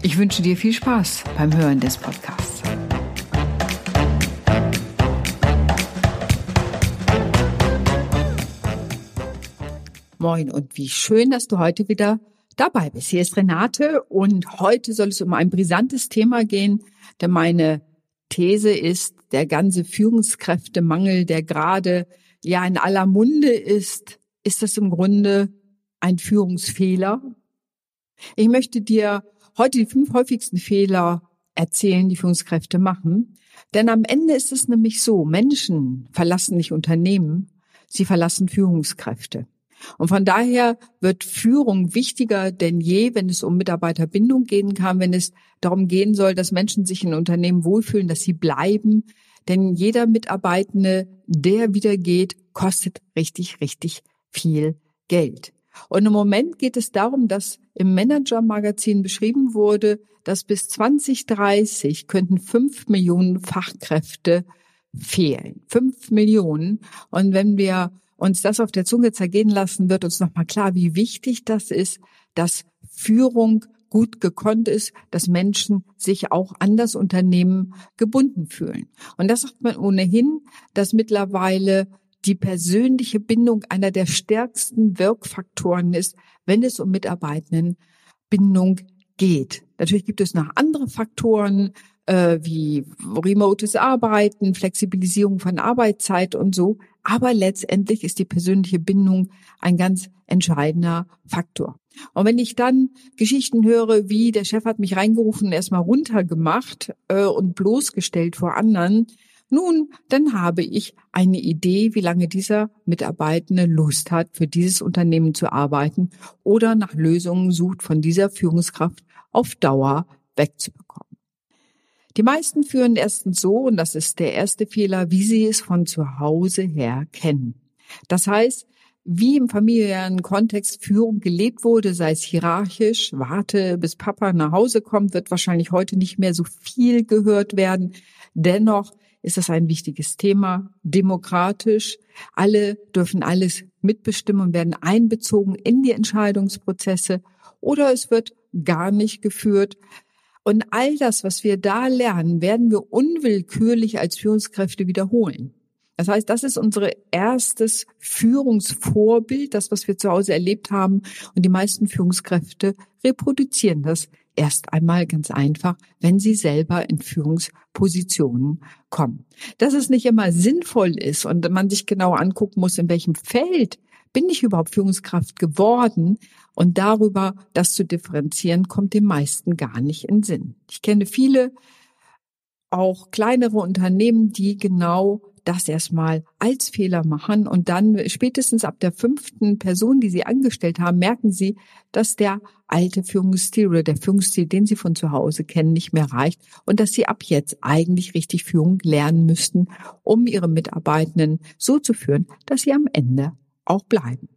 Ich wünsche dir viel Spaß beim Hören des Podcasts. Moin und wie schön, dass du heute wieder dabei bist. Hier ist Renate und heute soll es um ein brisantes Thema gehen, denn meine These ist, der ganze Führungskräftemangel, der gerade ja in aller Munde ist, ist das im Grunde ein Führungsfehler? Ich möchte dir heute die fünf häufigsten Fehler erzählen, die Führungskräfte machen. Denn am Ende ist es nämlich so, Menschen verlassen nicht Unternehmen, sie verlassen Führungskräfte. Und von daher wird Führung wichtiger denn je, wenn es um Mitarbeiterbindung gehen kann, wenn es darum gehen soll, dass Menschen sich in Unternehmen wohlfühlen, dass sie bleiben. Denn jeder Mitarbeitende, der wieder geht, kostet richtig, richtig viel Geld. Und im Moment geht es darum, dass im Manager-Magazin beschrieben wurde, dass bis 2030 könnten fünf Millionen Fachkräfte fehlen. Fünf Millionen. Und wenn wir uns das auf der Zunge zergehen lassen, wird uns nochmal klar, wie wichtig das ist, dass Führung gut gekonnt ist, dass Menschen sich auch an das Unternehmen gebunden fühlen. Und das sagt man ohnehin, dass mittlerweile die persönliche Bindung einer der stärksten Wirkfaktoren ist, wenn es um Mitarbeitendenbindung geht. Natürlich gibt es noch andere Faktoren, äh, wie remotes Arbeiten, Flexibilisierung von Arbeitszeit und so. Aber letztendlich ist die persönliche Bindung ein ganz entscheidender Faktor. Und wenn ich dann Geschichten höre, wie der Chef hat mich reingerufen erstmal runtergemacht äh, und bloßgestellt vor anderen, nun, dann habe ich eine Idee, wie lange dieser Mitarbeitende Lust hat, für dieses Unternehmen zu arbeiten oder nach Lösungen sucht, von dieser Führungskraft auf Dauer wegzubekommen. Die meisten führen erstens so, und das ist der erste Fehler, wie sie es von zu Hause her kennen. Das heißt, wie im familiären Kontext Führung gelebt wurde, sei es hierarchisch, warte, bis Papa nach Hause kommt, wird wahrscheinlich heute nicht mehr so viel gehört werden. Dennoch ist das ein wichtiges Thema, demokratisch. Alle dürfen alles mitbestimmen und werden einbezogen in die Entscheidungsprozesse oder es wird gar nicht geführt. Und all das, was wir da lernen, werden wir unwillkürlich als Führungskräfte wiederholen. Das heißt, das ist unser erstes Führungsvorbild, das, was wir zu Hause erlebt haben. Und die meisten Führungskräfte reproduzieren das erst einmal ganz einfach, wenn sie selber in Führungspositionen kommen. Dass es nicht immer sinnvoll ist und man sich genau angucken muss, in welchem Feld bin ich überhaupt Führungskraft geworden? Und darüber das zu differenzieren, kommt den meisten gar nicht in Sinn. Ich kenne viele, auch kleinere Unternehmen, die genau das erstmal als Fehler machen und dann spätestens ab der fünften Person, die sie angestellt haben, merken sie, dass der alte Führungsstil oder der Führungsstil, den sie von zu Hause kennen, nicht mehr reicht und dass sie ab jetzt eigentlich richtig Führung lernen müssten, um ihre Mitarbeitenden so zu führen, dass sie am Ende auch bleiben.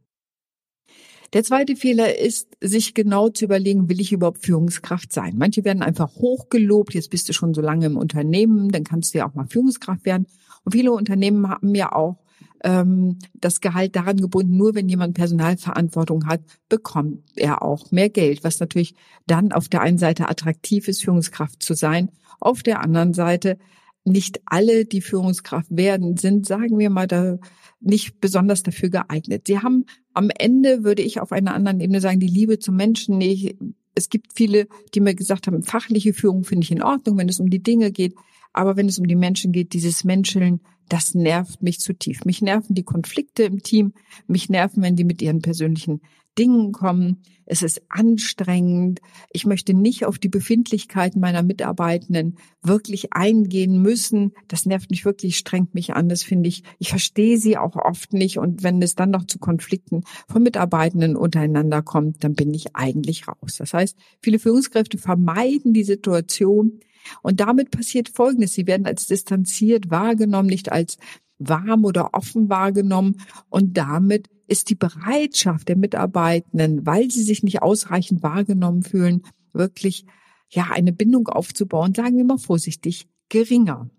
Der zweite Fehler ist, sich genau zu überlegen, will ich überhaupt Führungskraft sein? Manche werden einfach hochgelobt, jetzt bist du schon so lange im Unternehmen, dann kannst du ja auch mal Führungskraft werden. Und viele Unternehmen haben ja auch ähm, das Gehalt daran gebunden, nur wenn jemand Personalverantwortung hat, bekommt er auch mehr Geld, was natürlich dann auf der einen Seite attraktiv ist, Führungskraft zu sein, auf der anderen Seite nicht alle, die Führungskraft werden, sind, sagen wir mal, da nicht besonders dafür geeignet. Sie haben am Ende, würde ich auf einer anderen Ebene sagen, die Liebe zum Menschen. Nee, es gibt viele, die mir gesagt haben, fachliche Führung finde ich in Ordnung, wenn es um die Dinge geht. Aber wenn es um die Menschen geht, dieses Menscheln, das nervt mich zu tief. Mich nerven die Konflikte im Team, mich nerven, wenn die mit ihren persönlichen Dingen kommen. Es ist anstrengend. Ich möchte nicht auf die Befindlichkeiten meiner Mitarbeitenden wirklich eingehen müssen. Das nervt mich wirklich, strengt mich an. Das finde ich, ich verstehe sie auch oft nicht. Und wenn es dann noch zu Konflikten von Mitarbeitenden untereinander kommt, dann bin ich eigentlich raus. Das heißt, viele Führungskräfte vermeiden die Situation. Und damit passiert Folgendes. Sie werden als distanziert wahrgenommen, nicht als warm oder offen wahrgenommen. Und damit ist die Bereitschaft der Mitarbeitenden, weil sie sich nicht ausreichend wahrgenommen fühlen, wirklich ja eine Bindung aufzubauen, sagen wir mal vorsichtig, geringer.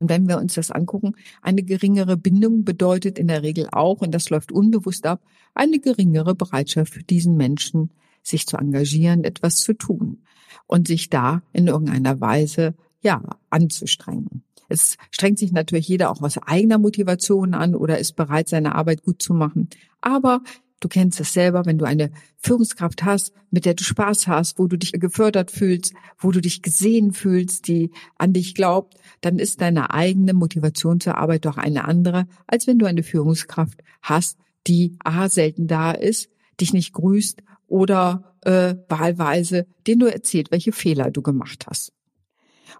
Und wenn wir uns das angucken, eine geringere Bindung bedeutet in der Regel auch, und das läuft unbewusst ab, eine geringere Bereitschaft für diesen Menschen, sich zu engagieren, etwas zu tun und sich da in irgendeiner Weise, ja, anzustrengen. Es strengt sich natürlich jeder auch aus eigener Motivation an oder ist bereit, seine Arbeit gut zu machen. Aber du kennst es selber, wenn du eine Führungskraft hast, mit der du Spaß hast, wo du dich gefördert fühlst, wo du dich gesehen fühlst, die an dich glaubt, dann ist deine eigene Motivation zur Arbeit doch eine andere, als wenn du eine Führungskraft hast, die A selten da ist, dich nicht grüßt oder äh, wahlweise dir nur erzählt, welche Fehler du gemacht hast.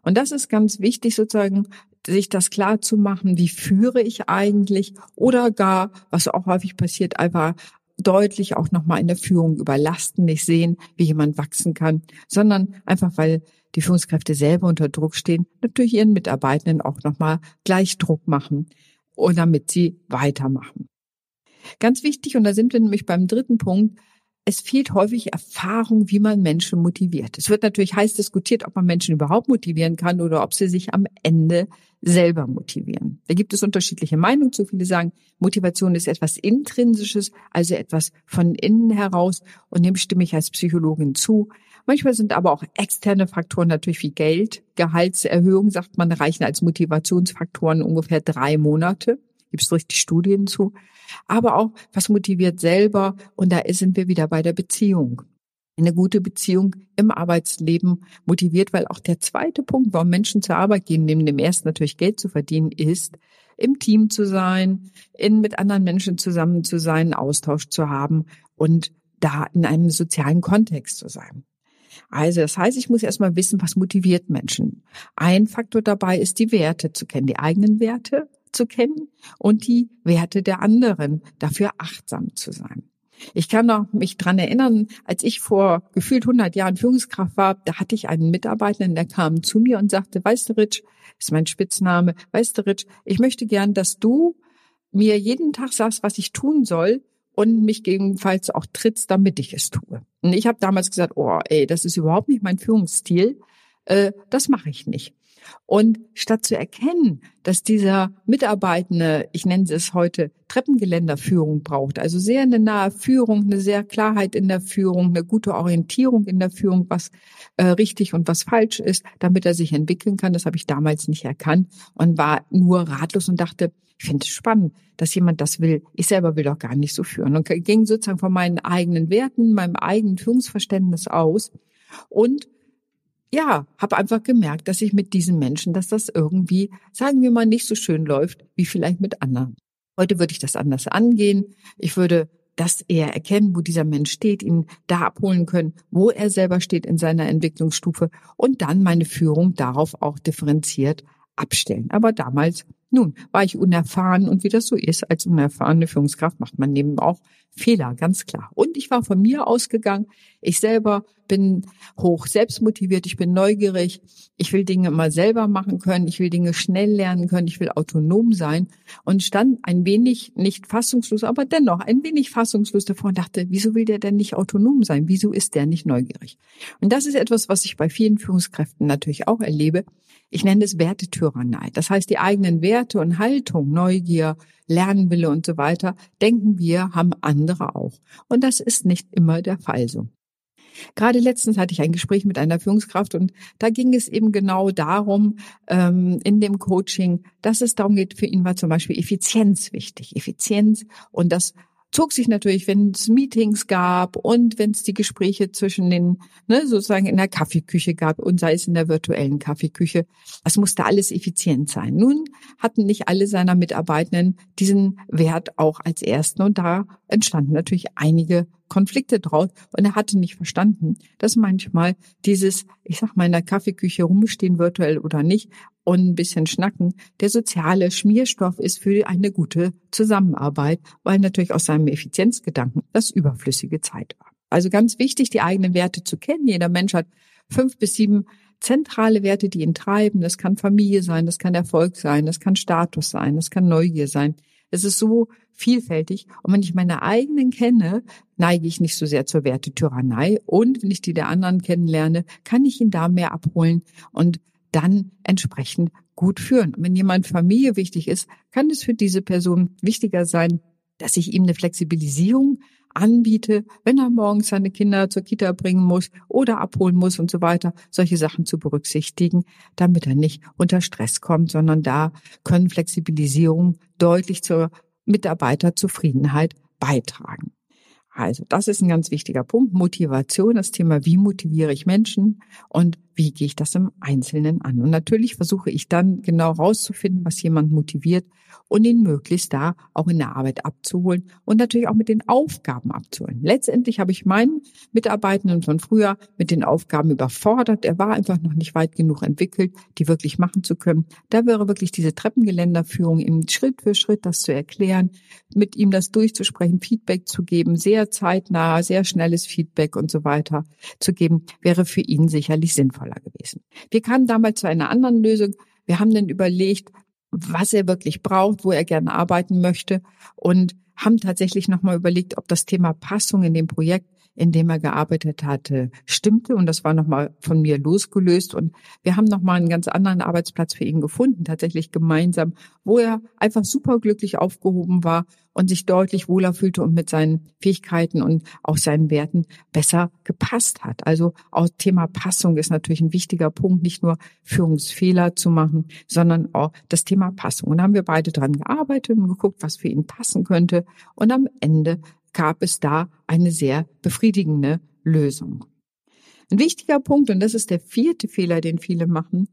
Und das ist ganz wichtig, sozusagen, sich das klar zu machen, wie führe ich eigentlich oder gar, was auch häufig passiert, einfach deutlich auch nochmal in der Führung überlasten, nicht sehen, wie jemand wachsen kann, sondern einfach, weil die Führungskräfte selber unter Druck stehen, natürlich ihren Mitarbeitenden auch nochmal gleich Druck machen und damit sie weitermachen. Ganz wichtig, und da sind wir nämlich beim dritten Punkt, es fehlt häufig Erfahrung, wie man Menschen motiviert. Es wird natürlich heiß diskutiert, ob man Menschen überhaupt motivieren kann oder ob sie sich am Ende selber motivieren. Da gibt es unterschiedliche Meinungen zu. Viele sagen, Motivation ist etwas Intrinsisches, also etwas von innen heraus. Und dem stimme ich als Psychologin zu. Manchmal sind aber auch externe Faktoren natürlich wie Geld, Gehaltserhöhung, sagt man, reichen als Motivationsfaktoren ungefähr drei Monate. Gibt es richtig Studien zu aber auch, was motiviert selber. Und da sind wir wieder bei der Beziehung. Eine gute Beziehung im Arbeitsleben motiviert, weil auch der zweite Punkt, warum Menschen zur Arbeit gehen, neben dem ersten natürlich Geld zu verdienen, ist, im Team zu sein, in, mit anderen Menschen zusammen zu sein, Austausch zu haben und da in einem sozialen Kontext zu sein. Also das heißt, ich muss erstmal wissen, was motiviert Menschen. Ein Faktor dabei ist, die Werte zu kennen, die eigenen Werte zu kennen und die Werte der anderen, dafür achtsam zu sein. Ich kann noch mich dran erinnern, als ich vor gefühlt 100 Jahren Führungskraft war, da hatte ich einen Mitarbeiter, der kam zu mir und sagte, weißt du, Rich, ist mein Spitzname, weißt du, Rich, ich möchte gern, dass du mir jeden Tag sagst, was ich tun soll und mich gegebenenfalls auch trittst, damit ich es tue. Und ich habe damals gesagt, oh, ey, das ist überhaupt nicht mein Führungsstil, äh, das mache ich nicht. Und statt zu erkennen, dass dieser Mitarbeitende, ich nenne es heute Treppengeländerführung braucht, also sehr eine nahe Führung, eine sehr Klarheit in der Führung, eine gute Orientierung in der Führung, was äh, richtig und was falsch ist, damit er sich entwickeln kann, das habe ich damals nicht erkannt und war nur ratlos und dachte, ich finde es spannend, dass jemand das will. Ich selber will doch gar nicht so führen. Und ging sozusagen von meinen eigenen Werten, meinem eigenen Führungsverständnis aus und ja, habe einfach gemerkt, dass ich mit diesen Menschen, dass das irgendwie, sagen wir mal, nicht so schön läuft wie vielleicht mit anderen. Heute würde ich das anders angehen. Ich würde das eher erkennen, wo dieser Mensch steht, ihn da abholen können, wo er selber steht in seiner Entwicklungsstufe und dann meine Führung darauf auch differenziert abstellen. Aber damals nun, war ich unerfahren und wie das so ist, als unerfahrene Führungskraft macht man neben auch Fehler, ganz klar. Und ich war von mir ausgegangen. Ich selber bin hoch selbstmotiviert, ich bin neugierig, ich will Dinge immer selber machen können, ich will Dinge schnell lernen können, ich will autonom sein und stand ein wenig, nicht fassungslos, aber dennoch ein wenig fassungslos davor und dachte, wieso will der denn nicht autonom sein? Wieso ist der nicht neugierig? Und das ist etwas, was ich bei vielen Führungskräften natürlich auch erlebe. Ich nenne es Wertetyrannei. Das heißt, die eigenen Werte und Haltung, Neugier, Lernwille und so weiter, denken wir, haben andere auch. Und das ist nicht immer der Fall so. Gerade letztens hatte ich ein Gespräch mit einer Führungskraft und da ging es eben genau darum, ähm, in dem Coaching, dass es darum geht, für ihn war zum Beispiel Effizienz wichtig. Effizienz und das zog sich natürlich, wenn es Meetings gab und wenn es die Gespräche zwischen den, ne, sozusagen in der Kaffeeküche gab und sei es in der virtuellen Kaffeeküche. Es musste alles effizient sein. Nun hatten nicht alle seiner Mitarbeitenden diesen Wert auch als ersten und da entstanden natürlich einige Konflikte draus und er hatte nicht verstanden, dass manchmal dieses, ich sag mal, in der Kaffeeküche rumstehen, virtuell oder nicht, und ein bisschen schnacken, der soziale Schmierstoff ist für eine gute Zusammenarbeit, weil natürlich aus seinem Effizienzgedanken das überflüssige Zeit war. Also ganz wichtig, die eigenen Werte zu kennen. Jeder Mensch hat fünf bis sieben zentrale Werte, die ihn treiben. Das kann Familie sein, das kann Erfolg sein, das kann Status sein, das kann Neugier sein. Es ist so vielfältig. Und wenn ich meine eigenen kenne, neige ich nicht so sehr zur Wertetyrannei. Und wenn ich die der anderen kennenlerne, kann ich ihn da mehr abholen und dann entsprechend gut führen. Und wenn jemand Familie wichtig ist, kann es für diese Person wichtiger sein, dass ich ihm eine Flexibilisierung anbiete, wenn er morgens seine Kinder zur Kita bringen muss oder abholen muss und so weiter, solche Sachen zu berücksichtigen, damit er nicht unter Stress kommt, sondern da können Flexibilisierungen deutlich zur Mitarbeiterzufriedenheit beitragen. Also das ist ein ganz wichtiger Punkt. Motivation, das Thema, wie motiviere ich Menschen und wie gehe ich das im Einzelnen an. Und natürlich versuche ich dann genau rauszufinden, was jemand motiviert und ihn möglichst da auch in der Arbeit abzuholen und natürlich auch mit den Aufgaben abzuholen. Letztendlich habe ich meinen Mitarbeitenden von früher mit den Aufgaben überfordert. Er war einfach noch nicht weit genug entwickelt, die wirklich machen zu können. Da wäre wirklich diese Treppengeländerführung im Schritt für Schritt das zu erklären, mit ihm das durchzusprechen, Feedback zu geben, sehr zeitnah, sehr schnelles Feedback und so weiter zu geben, wäre für ihn sicherlich sinnvoller gewesen. Wir kamen damals zu einer anderen Lösung. Wir haben dann überlegt, was er wirklich braucht, wo er gerne arbeiten möchte und haben tatsächlich nochmal überlegt, ob das Thema Passung in dem Projekt in dem er gearbeitet hatte, stimmte. Und das war nochmal von mir losgelöst. Und wir haben nochmal einen ganz anderen Arbeitsplatz für ihn gefunden, tatsächlich gemeinsam, wo er einfach superglücklich aufgehoben war und sich deutlich wohler fühlte und mit seinen Fähigkeiten und auch seinen Werten besser gepasst hat. Also auch Thema Passung ist natürlich ein wichtiger Punkt, nicht nur Führungsfehler zu machen, sondern auch das Thema Passung. Und da haben wir beide dran gearbeitet und geguckt, was für ihn passen könnte. Und am Ende gab es da eine sehr befriedigende Lösung. Ein wichtiger Punkt, und das ist der vierte Fehler, den viele machen,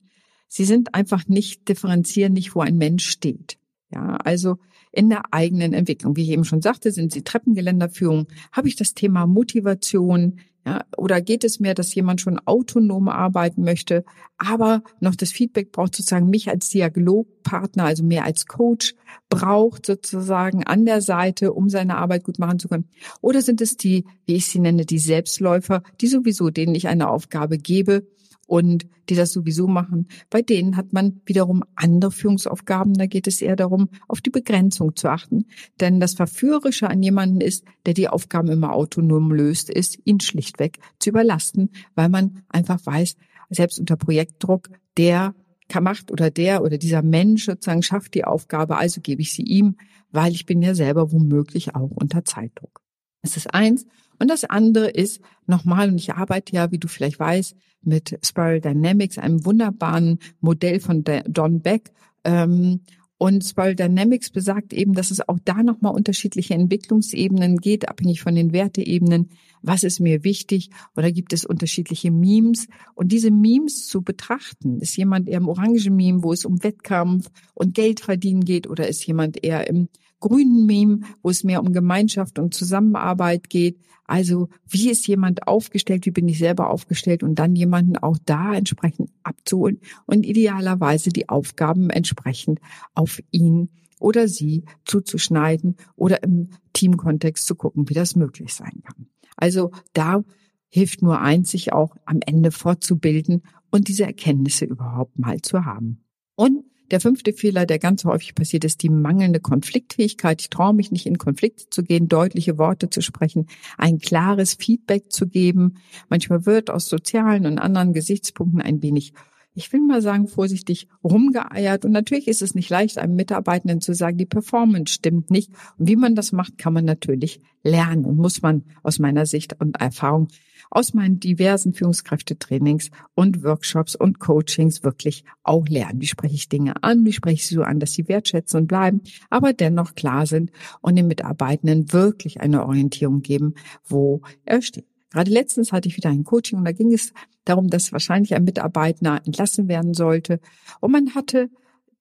sie sind einfach nicht differenzieren, nicht wo ein Mensch steht. Ja, also in der eigenen Entwicklung. Wie ich eben schon sagte, sind sie Treppengeländerführung. Habe ich das Thema Motivation, ja, oder geht es mehr, dass jemand schon autonom arbeiten möchte, aber noch das Feedback braucht sozusagen mich als Dialogpartner, also mehr als Coach braucht sozusagen an der Seite, um seine Arbeit gut machen zu können? Oder sind es die, wie ich sie nenne, die Selbstläufer, die sowieso, denen ich eine Aufgabe gebe, und die das sowieso machen. Bei denen hat man wiederum andere Führungsaufgaben. Da geht es eher darum, auf die Begrenzung zu achten. Denn das Verführerische an jemanden ist, der die Aufgaben immer autonom löst, ist, ihn schlichtweg zu überlasten, weil man einfach weiß, selbst unter Projektdruck, der macht oder der oder dieser Mensch sozusagen schafft die Aufgabe, also gebe ich sie ihm, weil ich bin ja selber womöglich auch unter Zeitdruck. Das ist eins. Und das andere ist nochmal, und ich arbeite ja, wie du vielleicht weißt, mit Spiral Dynamics, einem wunderbaren Modell von Don Beck. Ähm, und Spiral Dynamics besagt eben, dass es auch da nochmal unterschiedliche Entwicklungsebenen geht, abhängig von den Werteebenen. Was ist mir wichtig? Oder gibt es unterschiedliche Memes? Und diese Memes zu betrachten, ist jemand eher im orangen Meme, wo es um Wettkampf und Geld verdienen geht? Oder ist jemand eher im grünen Meme, wo es mehr um Gemeinschaft und Zusammenarbeit geht? Also wie ist jemand aufgestellt, wie bin ich selber aufgestellt und dann jemanden auch da entsprechend abzuholen und idealerweise die Aufgaben entsprechend auf ihn oder sie zuzuschneiden oder im Teamkontext zu gucken, wie das möglich sein kann. Also da hilft nur eins, sich auch am Ende fortzubilden und diese Erkenntnisse überhaupt mal zu haben. Und der fünfte Fehler, der ganz häufig passiert, ist die mangelnde Konfliktfähigkeit. Ich traue mich nicht in Konflikt zu gehen, deutliche Worte zu sprechen, ein klares Feedback zu geben. Manchmal wird aus sozialen und anderen Gesichtspunkten ein wenig ich will mal sagen, vorsichtig rumgeeiert. Und natürlich ist es nicht leicht, einem Mitarbeitenden zu sagen, die Performance stimmt nicht. Und wie man das macht, kann man natürlich lernen und muss man aus meiner Sicht und Erfahrung aus meinen diversen Führungskräftetrainings und Workshops und Coachings wirklich auch lernen. Wie spreche ich Dinge an? Wie spreche ich sie so an, dass sie wertschätzen und bleiben, aber dennoch klar sind und den Mitarbeitenden wirklich eine Orientierung geben, wo er steht. Gerade letztens hatte ich wieder ein Coaching und da ging es darum, dass wahrscheinlich ein Mitarbeiter entlassen werden sollte. Und man hatte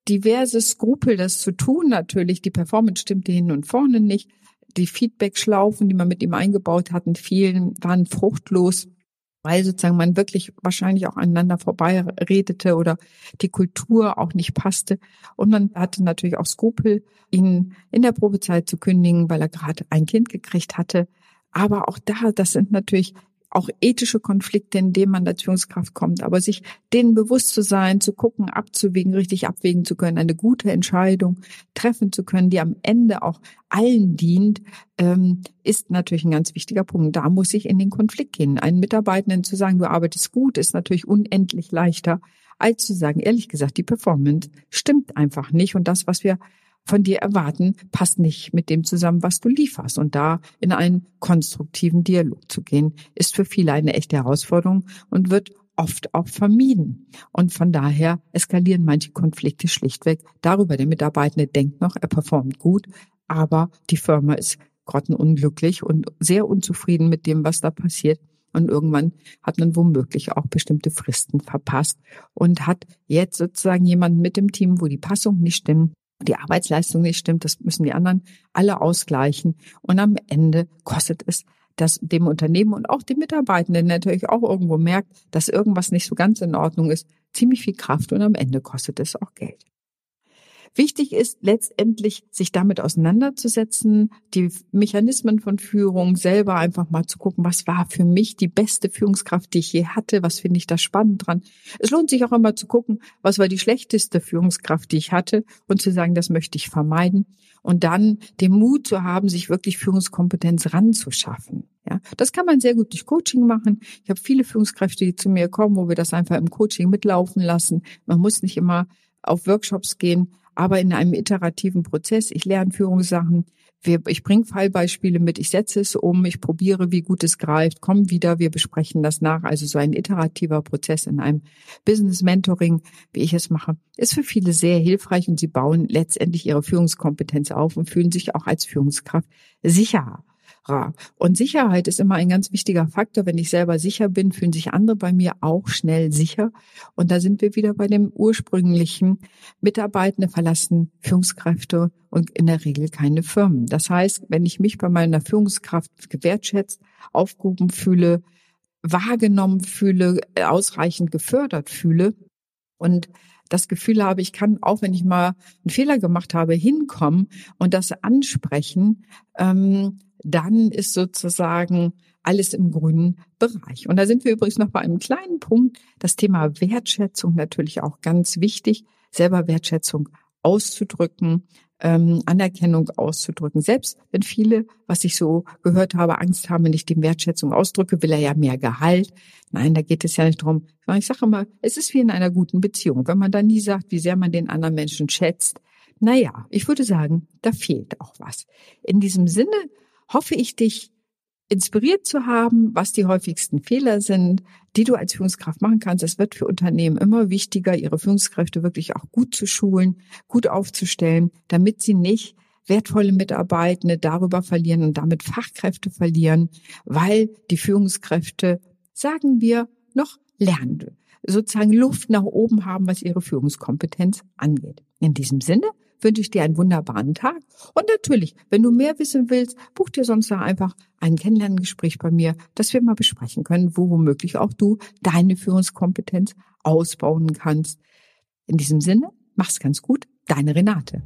diverse Skrupel, das zu tun. Natürlich, die Performance stimmte hin und vorne nicht. Die Feedback-Schlaufen, die man mit ihm eingebaut hatten, vielen waren fruchtlos, weil sozusagen man wirklich wahrscheinlich auch aneinander vorbei redete oder die Kultur auch nicht passte. Und man hatte natürlich auch Skrupel, ihn in der Probezeit zu kündigen, weil er gerade ein Kind gekriegt hatte. Aber auch da, das sind natürlich auch ethische Konflikte, in denen man als Führungskraft kommt. Aber sich denen bewusst zu sein, zu gucken, abzuwägen, richtig abwägen zu können, eine gute Entscheidung treffen zu können, die am Ende auch allen dient, ähm, ist natürlich ein ganz wichtiger Punkt. Da muss ich in den Konflikt gehen. Einen Mitarbeitenden zu sagen, du arbeitest gut, ist natürlich unendlich leichter, als zu sagen, ehrlich gesagt, die Performance stimmt einfach nicht. Und das, was wir von dir erwarten, passt nicht mit dem zusammen, was du lieferst. Und da in einen konstruktiven Dialog zu gehen, ist für viele eine echte Herausforderung und wird oft auch vermieden. Und von daher eskalieren manche Konflikte schlichtweg darüber. Der Mitarbeitende denkt noch, er performt gut, aber die Firma ist grottenunglücklich und sehr unzufrieden mit dem, was da passiert. Und irgendwann hat man womöglich auch bestimmte Fristen verpasst und hat jetzt sozusagen jemanden mit dem Team, wo die Passung nicht stimmt, die Arbeitsleistung nicht stimmt, das müssen die anderen alle ausgleichen. Und am Ende kostet es das dem Unternehmen und auch dem Mitarbeitenden natürlich auch irgendwo merkt, dass irgendwas nicht so ganz in Ordnung ist, ziemlich viel Kraft und am Ende kostet es auch Geld. Wichtig ist letztendlich, sich damit auseinanderzusetzen, die Mechanismen von Führung selber einfach mal zu gucken, was war für mich die beste Führungskraft, die ich je hatte, was finde ich da spannend dran. Es lohnt sich auch immer zu gucken, was war die schlechteste Führungskraft, die ich hatte und zu sagen, das möchte ich vermeiden und dann den Mut zu haben, sich wirklich Führungskompetenz ranzuschaffen. Ja, das kann man sehr gut durch Coaching machen. Ich habe viele Führungskräfte, die zu mir kommen, wo wir das einfach im Coaching mitlaufen lassen. Man muss nicht immer auf Workshops gehen, aber in einem iterativen Prozess. Ich lerne Führungssachen. Ich bringe Fallbeispiele mit, ich setze es um, ich probiere, wie gut es greift, komm wieder, wir besprechen das nach. Also so ein iterativer Prozess in einem Business Mentoring, wie ich es mache, ist für viele sehr hilfreich und sie bauen letztendlich ihre Führungskompetenz auf und fühlen sich auch als Führungskraft sicherer. Und Sicherheit ist immer ein ganz wichtiger Faktor. Wenn ich selber sicher bin, fühlen sich andere bei mir auch schnell sicher. Und da sind wir wieder bei dem ursprünglichen Mitarbeitende verlassen Führungskräfte und in der Regel keine Firmen. Das heißt, wenn ich mich bei meiner Führungskraft gewertschätzt, aufgehoben fühle, wahrgenommen fühle, ausreichend gefördert fühle und das Gefühl habe, ich kann, auch wenn ich mal einen Fehler gemacht habe, hinkommen und das ansprechen, ähm, dann ist sozusagen alles im grünen Bereich. Und da sind wir übrigens noch bei einem kleinen Punkt. Das Thema Wertschätzung natürlich auch ganz wichtig. Selber Wertschätzung auszudrücken, ähm, Anerkennung auszudrücken. Selbst wenn viele, was ich so gehört habe, Angst haben, wenn ich die Wertschätzung ausdrücke, will er ja mehr Gehalt. Nein, da geht es ja nicht drum. Ich sage immer, es ist wie in einer guten Beziehung. Wenn man da nie sagt, wie sehr man den anderen Menschen schätzt, naja, ich würde sagen, da fehlt auch was. In diesem Sinne hoffe ich, dich inspiriert zu haben, was die häufigsten Fehler sind, die du als Führungskraft machen kannst. Es wird für Unternehmen immer wichtiger, ihre Führungskräfte wirklich auch gut zu schulen, gut aufzustellen, damit sie nicht wertvolle Mitarbeitende darüber verlieren und damit Fachkräfte verlieren, weil die Führungskräfte, sagen wir, noch lernen, sozusagen Luft nach oben haben, was ihre Führungskompetenz angeht. In diesem Sinne wünsche ich dir einen wunderbaren Tag. Und natürlich, wenn du mehr wissen willst, buch dir sonst einfach ein Kennenlerngespräch bei mir, dass wir mal besprechen können, wo womöglich auch du deine Führungskompetenz ausbauen kannst. In diesem Sinne, mach's ganz gut, deine Renate.